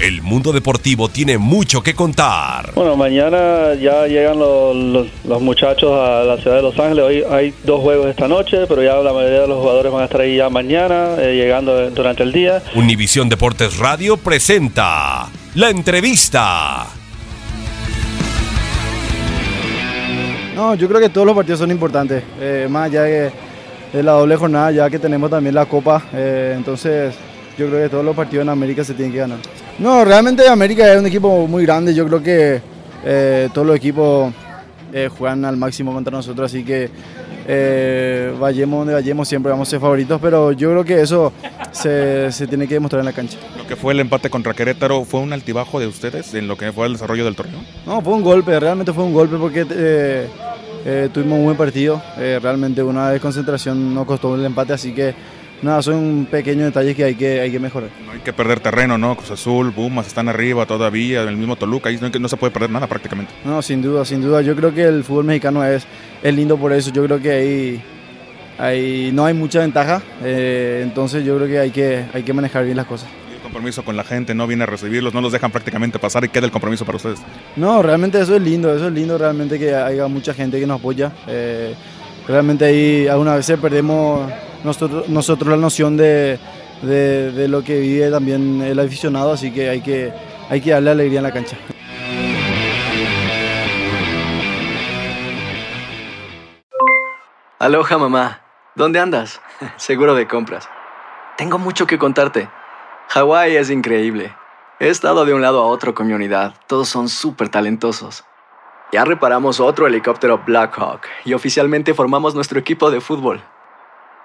El mundo deportivo tiene mucho que contar. Bueno, mañana ya llegan los, los- los muchachos a la ciudad de Los Ángeles. Hoy hay dos juegos esta noche, pero ya la mayoría de los jugadores van a estar ahí ya mañana, eh, llegando durante el día. Univisión Deportes Radio presenta la entrevista. No, yo creo que todos los partidos son importantes. eh, más allá de, de la doble jornada, ya que tenemos también la Copa. eh, entonces, yo creo que todos los partidos en América se tienen que ganar. No, realmente América es un equipo muy grande. Yo creo que eh, todos los equipos eh, juegan al máximo contra nosotros. Así que eh, vayamos donde vayamos, siempre vamos a ser favoritos. Pero yo creo que eso se, se tiene que demostrar en la cancha. Lo que fue el empate contra Querétaro fue un altibajo de ustedes en lo que fue el desarrollo del torneo. No, fue un golpe, realmente fue un golpe porque eh, eh, tuvimos un buen partido. eh, realmente una desconcentración nos costó el empate, así que nada, son pequeños detalles que hay que, hay que mejorar. No hay que perder terreno, ¿no? Cruz Azul, Pumas están arriba todavía, el mismo Toluca, ahí no, no se puede perder nada prácticamente. No, sin duda, sin duda. Yo creo que el fútbol mexicano es, es lindo por eso. Yo creo que ahí, ahí no hay mucha ventaja. eh, entonces yo creo que hay, que hay que manejar bien las cosas. Compromiso con la gente no viene a recibirlos, no los dejan prácticamente pasar y queda el compromiso para ustedes. No, realmente eso es lindo, eso es lindo realmente que haya mucha gente que nos apoya. Eh, realmente ahí algunas veces perdemos nosotros, nosotros la noción de, de- lo que vive también el aficionado, así que hay que, hay que darle alegría en la cancha. Aloha mamá, ¿dónde andas? Seguro de compras. Tengo mucho que contarte. Hawái es increíble. He estado de un lado a otro con mi unidad. Todos son súper talentosos. Ya reparamos otro helicóptero Blackhawk y oficialmente formamos nuestro equipo de fútbol.